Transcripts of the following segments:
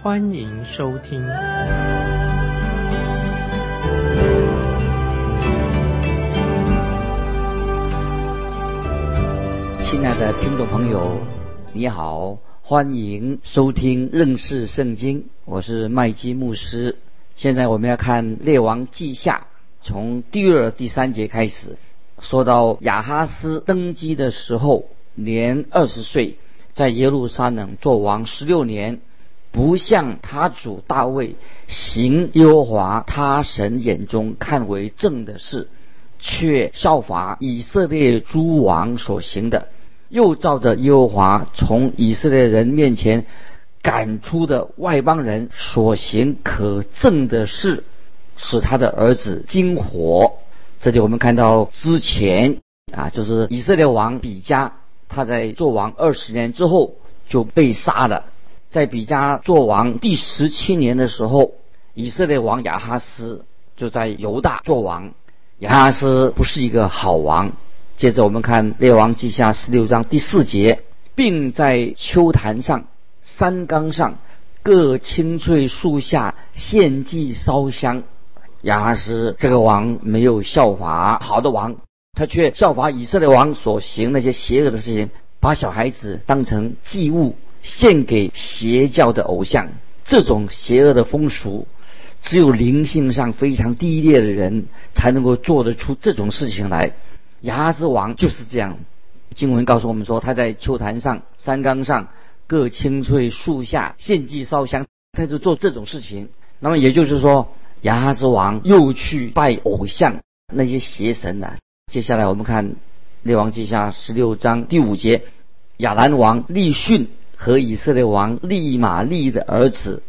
欢迎收听。亲爱的听众朋友，你好，欢迎收听认识圣经，我是麦基牧师。现在我们要看《列王记下》，从第二、第三节开始。说到亚哈斯登基的时候，年二十岁，在耶路撒冷做王十六年，不像他主大卫行耶和华他神眼中看为正的事，却效法以色列诸王所行的，又照着耶和华从以色列人面前赶出的外邦人所行可憎的事，使他的儿子惊火。这里我们看到之前啊，就是以色列王比加，他在做王二十年之后就被杀了。在比加做王第十七年的时候，以色列王亚哈斯就在犹大做王。亚哈斯不是一个好王。接着我们看列王记下十六章第四节，并在秋坛上、山冈上各青翠树下献祭烧香。亚哈斯这个王没有效法好的王，他却效法以色列王所行那些邪恶的事情，把小孩子当成祭物献给邪教的偶像。这种邪恶的风俗，只有灵性上非常低劣的人才能够做得出这种事情来。亚哈斯王就是这样。经文告诉我们说，他在秋坛上、山冈上、各青翠树下献祭烧香，他就做这种事情。那么也就是说。亚哈斯王又去拜偶像，那些邪神呢？接下来我们看《列王记下》十六章第五节：亚兰王利逊和以色列王利玛利的儿子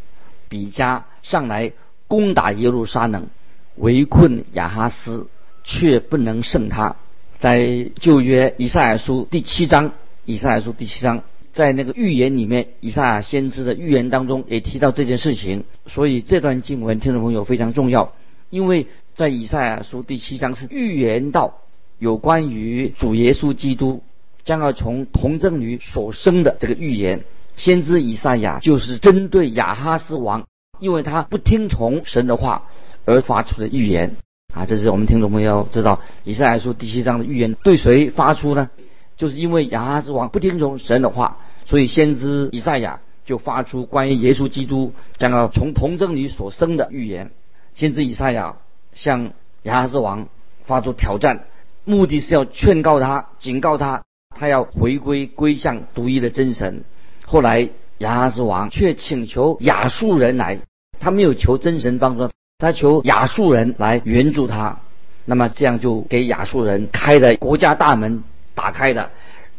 比加上来攻打耶路撒冷，围困亚哈斯，却不能胜他。在旧约以赛亚书第七章，以赛亚书第七章。在那个预言里面，以赛亚先知的预言当中也提到这件事情，所以这段经文听众朋友非常重要，因为在以赛亚书第七章是预言到有关于主耶稣基督将要从童贞女所生的这个预言，先知以赛亚就是针对亚哈斯王，因为他不听从神的话而发出的预言啊，这是我们听众朋友知道，以赛亚书第七章的预言对谁发出呢？就是因为亚哈斯王不听从神的话，所以先知以赛亚就发出关于耶稣基督将要从童贞女所生的预言。先知以赛亚向亚哈斯王发出挑战，目的是要劝告他、警告他，他要回归归向独一的真神。后来亚哈斯王却请求亚述人来，他没有求真神帮助，他求亚述人来援助他。那么这样就给亚述人开了国家大门。打开的，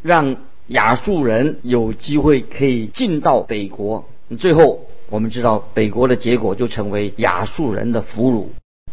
让亚述人有机会可以进到北国。最后，我们知道北国的结果就成为亚述人的俘虏。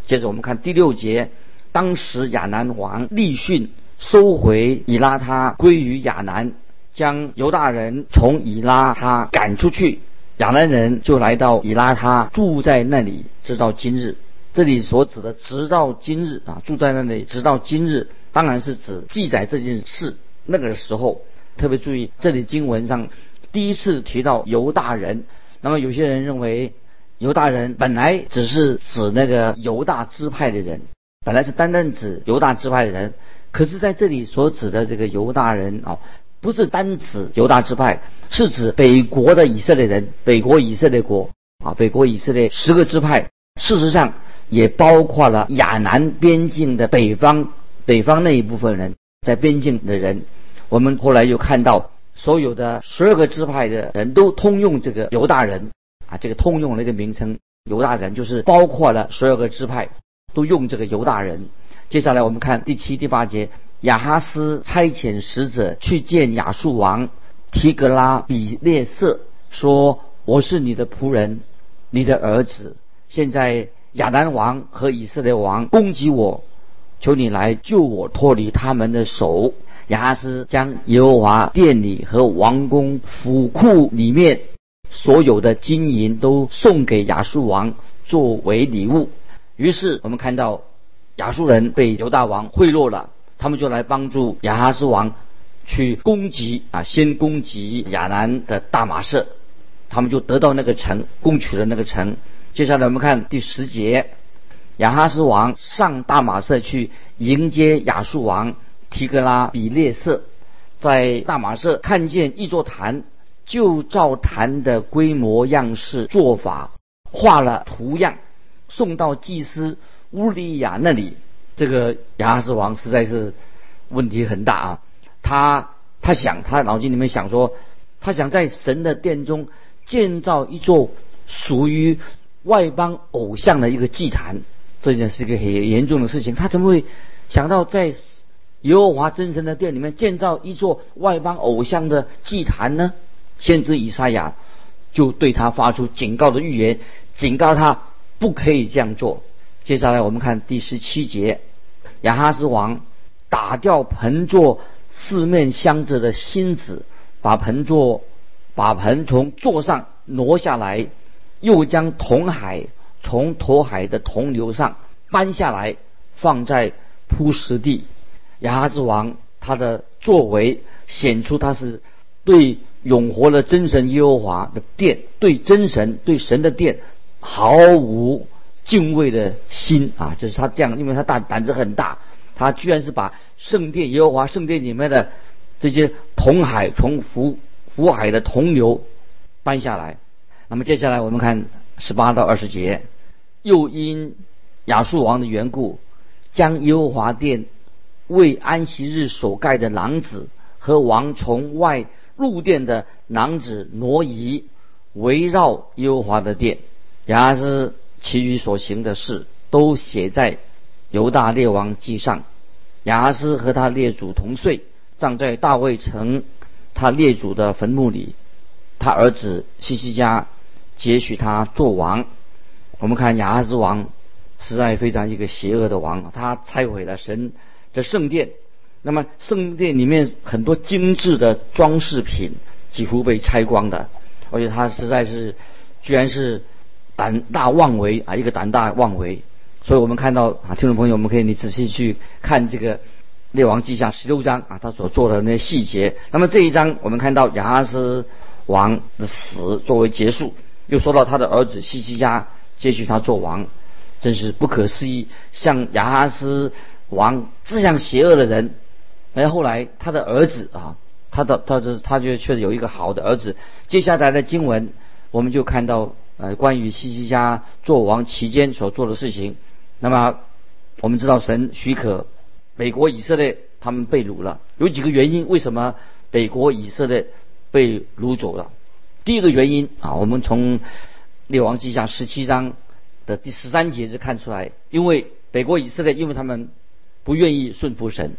接着我们看第六节，当时亚南王立训收回以拉他归于亚南，将犹大人从以拉他赶出去，亚南人就来到以拉他住在那里，直到今日。这里所指的直到今日啊，住在那里直到今日。当然是指记载这件事那个时候，特别注意这里经文上第一次提到犹大人。那么有些人认为犹大人本来只是指那个犹大支派的人，本来是单单指犹大支派的人。可是在这里所指的这个犹大人啊，不是单指犹大支派，是指北国的以色列人，北国以色列国啊，北国以色列十个支派，事实上也包括了亚南边境的北方。北方那一部分人在边境的人，我们后来又看到所有的十二个支派的人都通用这个犹大人啊，这个通用的一个名称犹大人，就是包括了十二个支派都用这个犹大人。接下来我们看第七、第八节，亚哈斯差遣使者去见亚述王提格拉比列色，说：“我是你的仆人，你的儿子，现在亚兰王和以色列王攻击我，求你来救我脱离他们的手。亚哈斯将耶和华殿里和王宫府库里面所有的金银都送给亚述王作为礼物。于是我们看到亚述人被犹大王贿赂了，他们就来帮助亚哈斯王去攻击啊，先攻击亚南的大马士，他们就得到那个城，攻取了那个城。接下来我们看第十节，亚哈斯王上大马色去迎接亚述王。提格拉比列色在大马色看见一座坛，就照坛的规模样式做法画了图样，送到祭司乌利亚那里。这个亚哈斯王实在是问题很大啊！他他想，他脑筋里面想说，他想在神的殿中建造一座属于外邦偶像的一个祭坛，这件是一个很严重的事情。他怎么会想到在？耶和华真神的殿里面建造一座外邦偶像的祭坛呢？先知以赛亚就对他发出警告的预言，警告他不可以这样做。接下来我们看第十七节，亚哈斯王打掉盆座四面镶着的芯子，把盆座把盆从座上挪下来，又将铜海从头海的铜流上搬下来，放在铺石地。亚哈斯王他的作为显出他是对永活的真神耶和华的殿，对真神对神的殿毫无敬畏的心啊！就是他这样，因为他大胆子很大，他居然是把圣殿耶和华圣殿里面的这些铜海从福福海的铜牛搬下来。那么接下来我们看十八到二十节，又因亚述王的缘故，将耶和华殿。为安息日所盖的廊子和王从外入殿的廊子挪移，围绕耶和华的殿。亚哈斯其余所行的事都写在犹大列王记上。亚哈斯和他列祖同岁，葬在大卫城他列祖的坟墓里。他儿子西西家接许他做王。我们看亚哈斯王实在非常一个邪恶的王，他拆毁了神。的圣殿，那么圣殿里面很多精致的装饰品几乎被拆光的，而且他实在是，居然是胆大妄为啊，一个胆大妄为。所以我们看到啊，听众朋友，我们可以你仔细去看这个《列王记下》十六章啊，他所做的那些细节。那么这一章我们看到亚哈斯王的死作为结束，又说到他的儿子西西家接续他做王，真是不可思议。像亚哈斯。王这样邪恶的人，哎，后来他的儿子啊，他的他的他就确实有一个好的儿子。接下来的经文，我们就看到呃，关于西西家做王期间所做的事情。那么我们知道神许可美国以色列他们被掳了，有几个原因，为什么北国以色列被掳走了？第一个原因啊，我们从列王记下十七章的第十三节就看出来，因为北国以色列，因为他们。不愿意顺服神，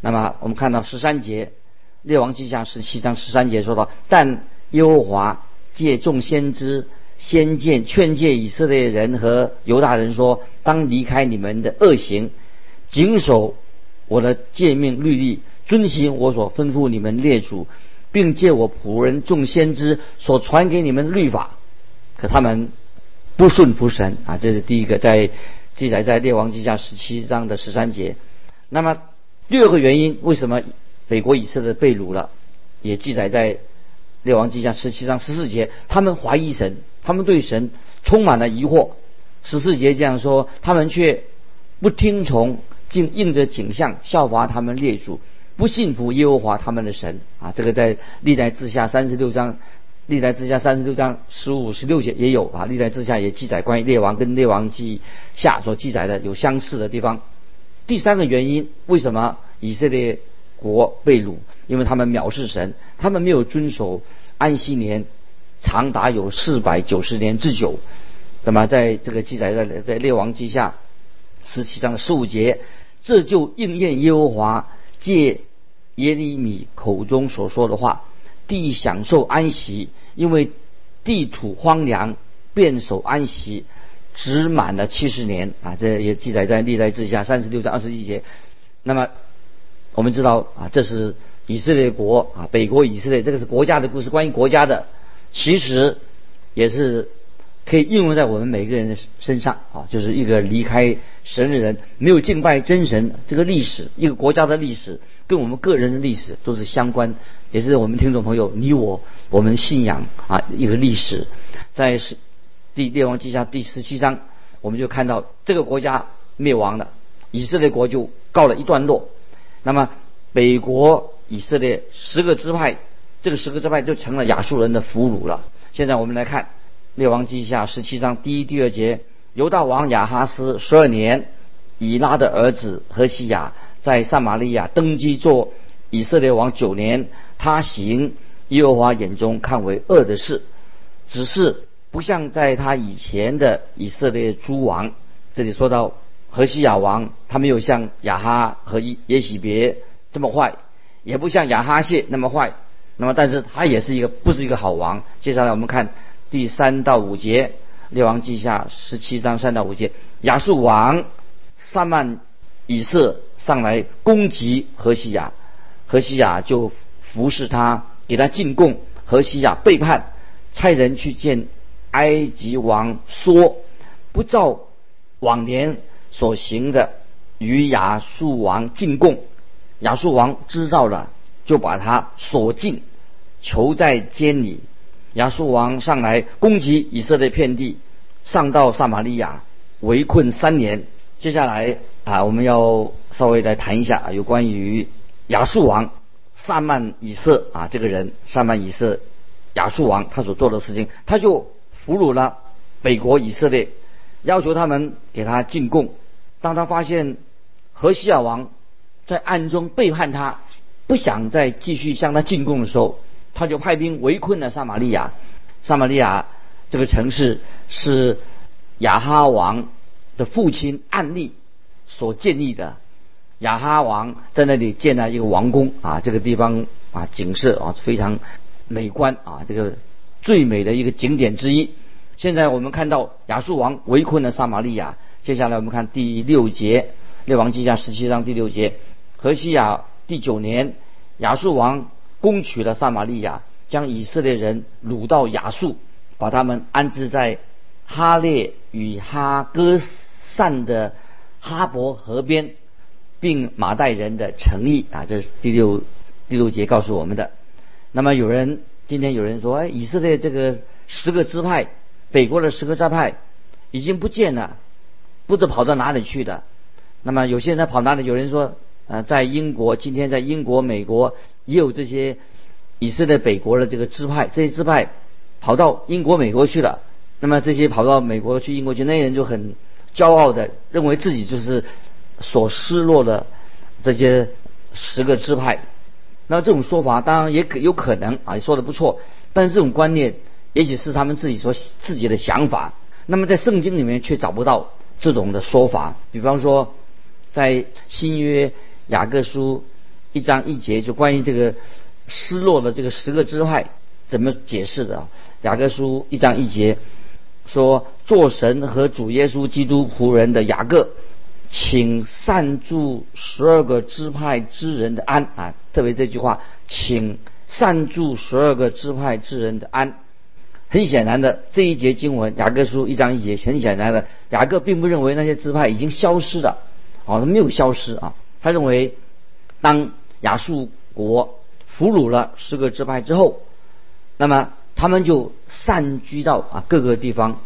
那么我们看到十三节，列王记下十七章十三节说到，但耶和华借众先知先见劝诫以色列人和犹大人说，当离开你们的恶行，谨守我的诫命律例，遵行我所吩咐你们列祖，并借我仆人众先知所传给你们的律法，可他们不顺服神啊，这是第一个在。记载在列王记下十七章的十三节。那么第二个原因，为什么北国以色列被掳了，也记载在列王记下十七章十四节。他们怀疑神，他们对神充满了疑惑。十四节这样说，他们却不听从，竟应着景象效法他们列祖，不信服耶和华他们的神啊！这个在历代志下三十六章。历代之下三十六章十五、十六节也有啊，历代之下也记载关于列王跟列王记下所记载的有相似的地方。第三个原因，为什么以色列国被掳？因为他们藐视神，他们没有遵守安息年，长达有四百九十年之久。那么在这个记载在在列王记下十七章的十五节，这就应验耶和华借耶利米口中所说的话。地享受安息，因为地土荒凉，便守安息，只满了七十年啊，这也记载在历代志下三十六章二十一节。那么我们知道啊，这是以色列国啊，北国以色列，这个是国家的故事，关于国家的，其实也是可以应用在我们每个人的身上啊，就是一个离开神的人，没有敬拜真神，这个历史，一个国家的历史，跟我们个人的历史都是相关，也是我们听众朋友你我我们信仰啊一个历史，在是。第列王记下第十七章，我们就看到这个国家灭亡了，以色列国就告了一段落。那么北国以色列十个支派，这个十个支派就成了亚述人的俘虏了。现在我们来看列王记下十七章第一、第二节：犹大王亚哈斯十二年，以拉的儿子何西雅在撒玛利亚登基做以色列王九年，他行耶和华眼中看为恶的事，只是。不像在他以前的以色列诸王，这里说到何西亚王，他没有像亚哈和耶喜别这么坏，也不像亚哈谢那么坏。那么，但是他也是一个不是一个好王。接下来我们看第三到五节，列王记下十七章三到五节，亚述王撒曼以色上来攻击何西亚，何西亚就服侍他，给他进贡。何西亚背叛，差人去见。埃及王说：“不照往年所行的，与亚述王进贡。亚述王知道了，就把他锁禁，囚在监里。亚述王上来攻击以色列片地，上到撒玛利亚，围困三年。接下来啊，我们要稍微来谈一下有关于亚述王萨曼以色啊这个人，萨曼以色亚述王他所做的事情，他就。”俘虏了北国以色列，要求他们给他进贡。当他发现何西亚王在暗中背叛他，不想再继续向他进贡的时候，他就派兵围困了撒玛利亚。撒玛利亚这个城市是亚哈王的父亲暗利所建立的。亚哈王在那里建了一个王宫啊，这个地方啊景色啊非常美观啊，这个。最美的一个景点之一。现在我们看到亚述王围困了撒玛利亚。接下来我们看第六节，列王记下十七章第六节。何西亚第九年，亚述王攻取了撒玛利亚，将以色列人掳到亚述，把他们安置在哈列与哈哥散的哈伯河边，并马代人的城邑啊。这是第六第六节告诉我们的。那么有人。今天有人说，哎，以色列这个十个支派，北国的十个支派已经不见了，不知跑到哪里去的。那么有些人跑哪里？有人说，呃，在英国，今天在英国、美国也有这些以色列北国的这个支派，这些支派跑到英国、美国去了。那么这些跑到美国去、英国去，那些人就很骄傲的认为自己就是所失落的这些十个支派。那这种说法当然也可有可能啊，说的不错，但是这种观念也许是他们自己所自己的想法。那么在圣经里面却找不到这种的说法。比方说，在新约雅各书一章一节，就关于这个失落的这个十个支派怎么解释的？雅各书一章一节说：“做神和主耶稣基督仆人的雅各。”请善助十二个支派之人的安啊！特别这句话，请善助十二个支派之人的安。很显然的，这一节经文，雅各书一章一节，很显然的，雅各并不认为那些支派已经消失了，哦，他没有消失啊。他认为，当亚述国俘虏了十个支派之后，那么他们就散居到啊各个地方。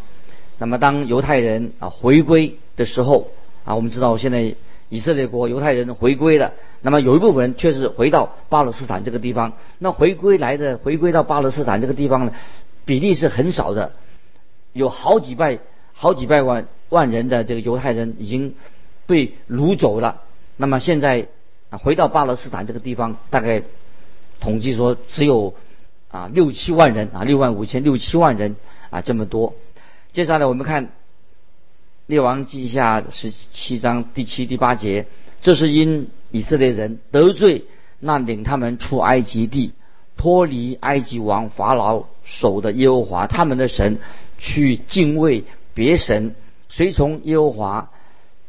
那么当犹太人啊回归的时候，啊，我们知道现在以色列国犹太人回归了，那么有一部分人却是回到巴勒斯坦这个地方。那回归来的，回归到巴勒斯坦这个地方呢，比例是很少的，有好几百、好几百万万人的这个犹太人已经被掳走了。那么现在啊，回到巴勒斯坦这个地方，大概统计说只有啊六七万人啊，六万五千、六七万人啊这么多。接下来我们看。列王记下十七章第七、第八节，这是因以色列人得罪那领他们出埃及地、脱离埃及王法老手的耶和华他们的神，去敬畏别神，随从耶和华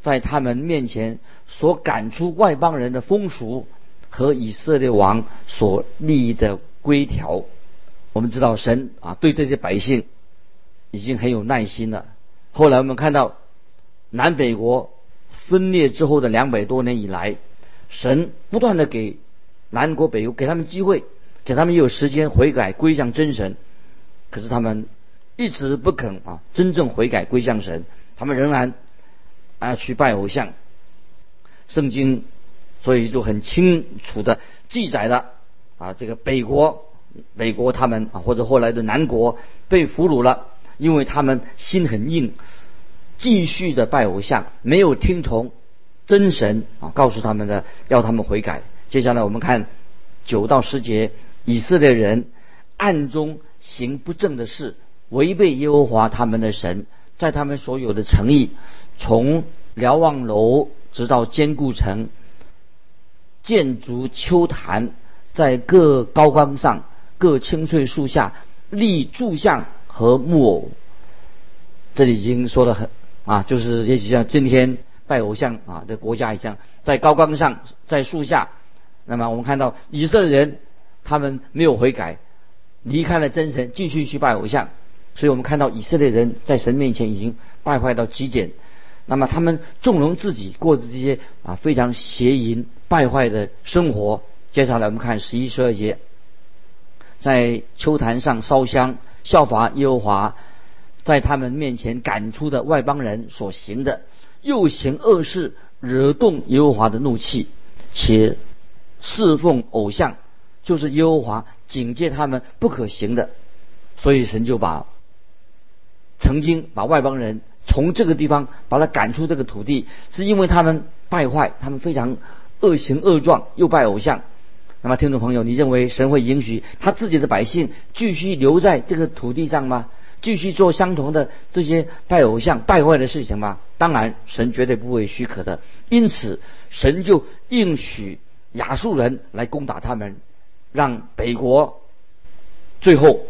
在他们面前所赶出外邦人的风俗和以色列王所立的规条。我们知道神啊对这些百姓已经很有耐心了。后来我们看到南北国分裂之后的两百多年以来，神不断的给南国北国给他们机会，给他们有时间悔改归向真神，可是他们一直不肯啊真正悔改归向神，他们仍然啊去拜偶像。圣经所以就很清楚的记载了啊这个北国。北国他们啊，或者后来的南国被俘虏了，因为他们心很硬，继续的拜偶像，没有听从真神啊告诉他们的，要他们悔改。接下来我们看九到十节，以色列人暗中行不正的事，违背耶和华他们的神，在他们所有的诚意，从瞭望楼直到坚固城，建筑秋坛，在各高岗上。各青翠树下立柱像和木偶，这里已经说的很啊，就是也许像今天拜偶像啊的国家一样，在高岗上，在树下。那么我们看到以色列人他们没有悔改，离开了真神，继续去拜偶像。所以我们看到以色列人在神面前已经败坏到极点。那么他们纵容自己过着这些啊非常邪淫败坏的生活。接下来我们看十一十二节。在秋坛上烧香，效法耶和华在他们面前赶出的外邦人所行的，又行恶事，惹动耶和华的怒气，且侍奉偶像，就是耶和华警戒他们不可行的。所以神就把曾经把外邦人从这个地方把他赶出这个土地，是因为他们败坏，他们非常恶行恶状，又拜偶像。那么，听众朋友，你认为神会允许他自己的百姓继续留在这个土地上吗？继续做相同的这些拜偶像、败坏的事情吗？当然，神绝对不会许可的。因此，神就应许亚述人来攻打他们，让北国最后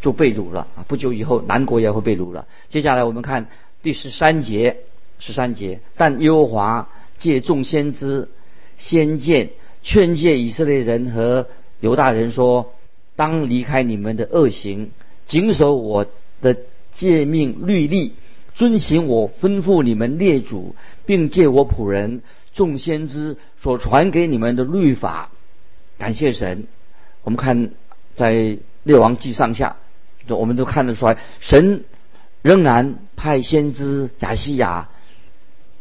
就被掳了啊！不久以后，南国也会被掳了。接下来，我们看第十三节，十三节，但耶和华借众先知、先见。劝诫以色列人和犹大人说：“当离开你们的恶行，谨守我的诫命律例，遵行我吩咐你们列祖，并借我仆人众先知所传给你们的律法。”感谢神。我们看在列王记上下，我们都看得出来，神仍然派先知亚西亚、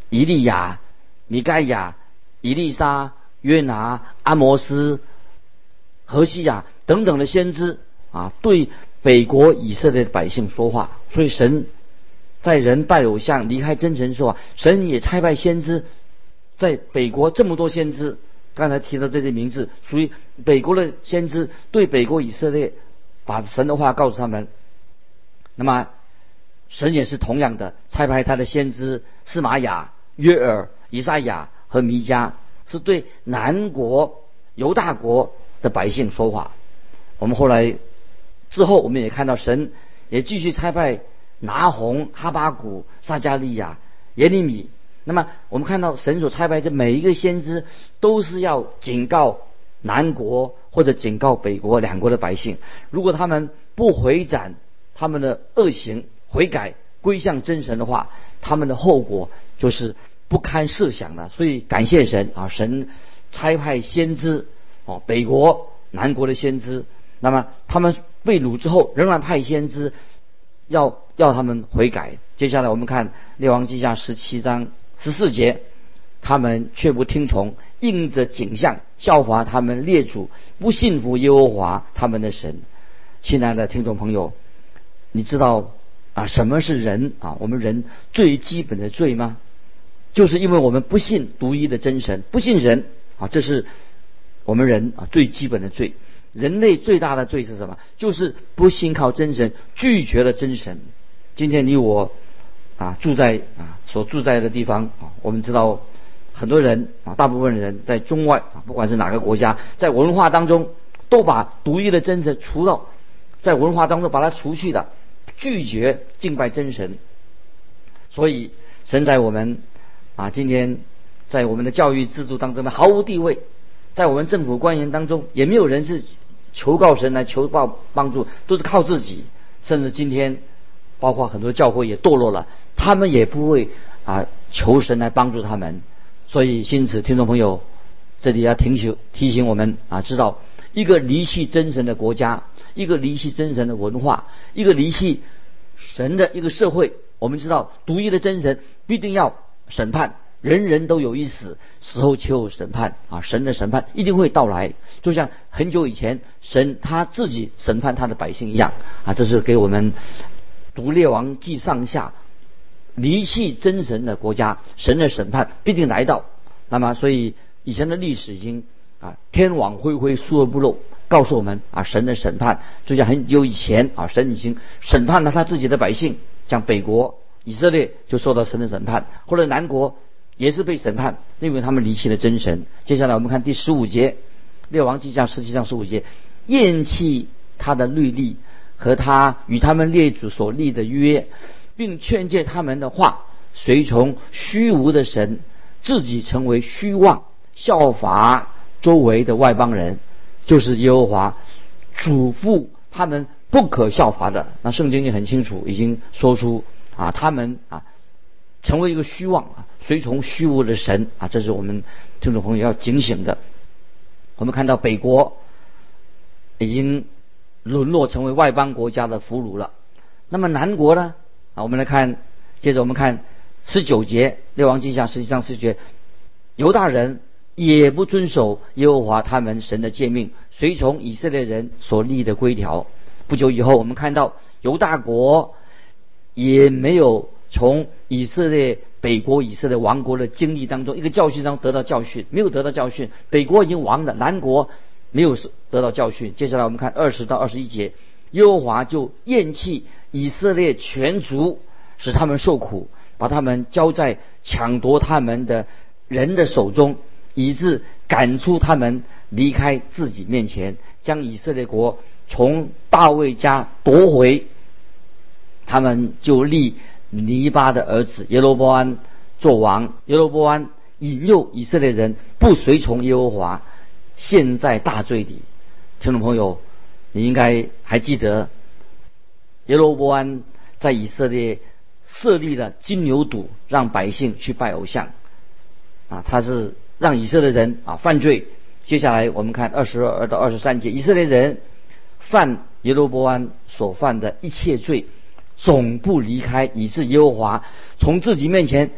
以利亚、米盖亚、以利沙。约拿、阿摩斯、何西亚等等的先知啊，对北国以色列的百姓说话。所以神在人拜偶像、离开真神时候，神也差派先知在北国这么多先知。刚才提到这些名字，属于北国的先知，对北国以色列把神的话告诉他们。那么神也是同样的差派他的先知司玛雅、约尔、以赛亚和弥迦。是对南国犹大国的百姓说话。我们后来之后，我们也看到神也继续差派拿红、哈巴谷、撒加利亚、耶利米。那么我们看到神所差派的每一个先知，都是要警告南国或者警告北国两国的百姓，如果他们不回转他们的恶行、悔改归向真神的话，他们的后果就是。不堪设想的，所以感谢神啊！神差派先知哦，北国、南国的先知。那么他们被掳之后，仍然派先知要要他们悔改。接下来我们看《列王记下》十七章十四节，他们却不听从，应着景象效法他们列祖，不信服耶和华他们的神。亲爱的听众朋友，你知道啊什么是人啊？我们人最基本的罪吗？就是因为我们不信独一的真神，不信人啊，这是我们人啊最基本的罪。人类最大的罪是什么？就是不信靠真神，拒绝了真神。今天你我啊住在啊所住在的地方啊，我们知道很多人啊，大部分人在中外啊，不管是哪个国家，在文化当中都把独一的真神除到在文化当中把它除去的，拒绝敬拜真神。所以神在我们啊今天在我们的教育制度当中呢毫无地位，在我们政府官员当中也没有人是求告神来求报帮助，都是靠自己。甚至今天，包括很多教会也堕落了，他们也不会啊求神来帮助他们。所以，因此，听众朋友，这里要提醒提醒我们啊，知道一个离弃真神的国家，一个离弃真神的文化，一个离弃神的一个社会，我们知道独一的真神必定要审判，人人都有一死，死后就有审判啊，神的审判一定会到来，就像很久以前神他自己审判他的百姓一样啊，这是给我们读列王记上下。离弃真神的国家，神的审判必定来到。那么，所以以前的历史已经啊，天网恢恢，疏而不漏，告诉我们啊，神的审判就像很久以前啊，神已经审判了他自己的百姓，像北国以色列就受到神的审判，或者南国也是被审判，因为他们离弃了真神。接下来我们看第十五节，列王记下实际上十五节，厌弃他的律例和他与他们列祖所立的约。并劝诫他们的话，随从虚无的神，自己成为虚妄，效法周围的外邦人，就是耶和华嘱咐他们不可效法的。那圣经也很清楚，已经说出啊，他们啊成为一个虚妄啊，随从虚无的神啊，这是我们听众朋友要警醒的。我们看到北国已经沦落成为外邦国家的俘虏了，那么南国呢？啊我们来看，接着我们看十九节，列王记下实际上是觉犹大人也不遵守耶和华他们神的诫命，随从以色列人所立的规条。不久以后，我们看到犹大国也没有从以色列北国以色列王国的经历当中一个教训当中得到教训，没有得到教训。北国已经亡了，南国没有得到教训。接下来我们看二十到二十一节。耶和华就厌弃以色列全族，使他们受苦，把他们交在抢夺他们的人的手中，以致赶出他们离开自己面前，将以色列国从大卫家夺回。他们就立尼巴的儿子耶罗波安做王。耶罗波安引诱以色列人不随从耶和华，陷在大罪里。听众朋友。你应该还记得，耶罗波安在以色列设立了金牛犊，让百姓去拜偶像，啊，他是让以色列人啊犯罪。接下来我们看二十二到二十三节，以色列人犯耶罗波安所犯的一切罪，总不离开，以致耶和华从自己面前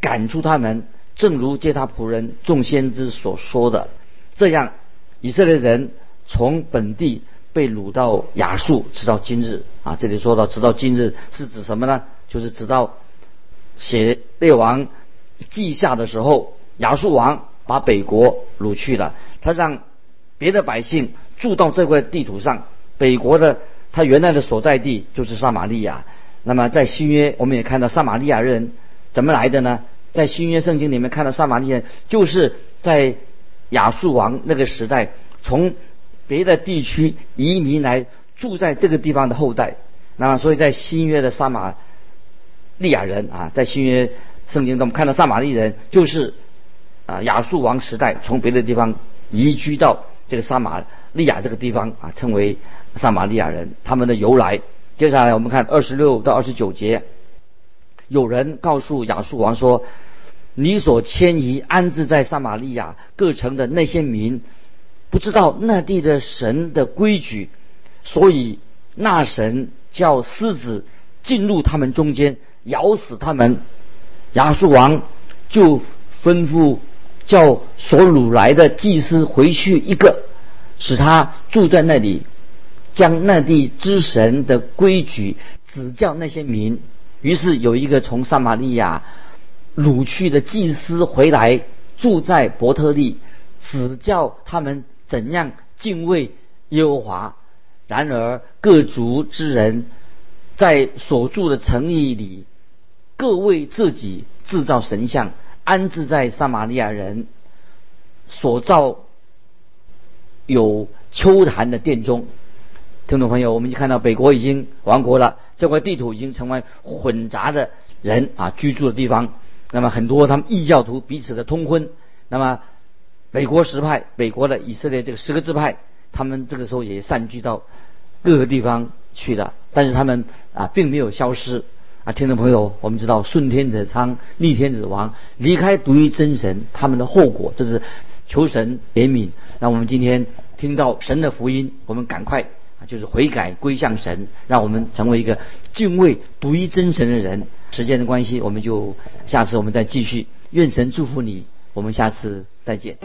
赶出他们，正如接他仆人众先知所说的，这样以色列人从本地。被掳到亚述，直到今日啊！这里说到直到今日是指什么呢？就是直到写列王记下的时候，亚述王把北国掳去了，他让别的百姓住到这块地图上。北国的他原来的所在地就是撒玛利亚。那么在新约我们也看到撒玛利亚人怎么来的呢？在新约圣经里面看到撒玛利亚就是在亚述王那个时代从。别的地区移民来住在这个地方的后代，那么所以在新约的撒玛利亚人啊，在新约圣经中看到撒玛利亚人就是啊亚述王时代从别的地方移居到这个撒玛利亚这个地方啊，称为撒玛利亚人。他们的由来，接下来我们看二十六到二十九节，有人告诉亚述王说：“你所迁移安置在撒玛利亚各城的那些民。”不知道那地的神的规矩，所以那神叫狮子进入他们中间，咬死他们。亚述王就吩咐叫所掳来的祭司回去一个，使他住在那里，将那地之神的规矩指教那些民。于是有一个从撒玛利亚掳去的祭司回来，住在伯特利，指教他们。怎样敬畏耶和华？然而各族之人在所住的城邑里，各为自己制造神像，安置在撒玛利亚人所造有秋坛的殿中。听众朋友，我们就看到北国已经亡国了，这块地图已经成为混杂的人啊居住的地方。那么很多他们异教徒彼此的通婚。那么美国十派，美国的以色列这个十个支派，他们这个时候也散居到各个地方去了。但是他们啊并没有消失啊，听众朋友，我们知道顺天者昌，逆天者亡，离开独一真神，他们的后果这是求神怜悯。那我们今天听到神的福音，我们赶快啊就是悔改归向神，让我们成为一个敬畏独一真神的人。时间的关系，我们就下次我们再继续。愿神祝福你，我们下次再见。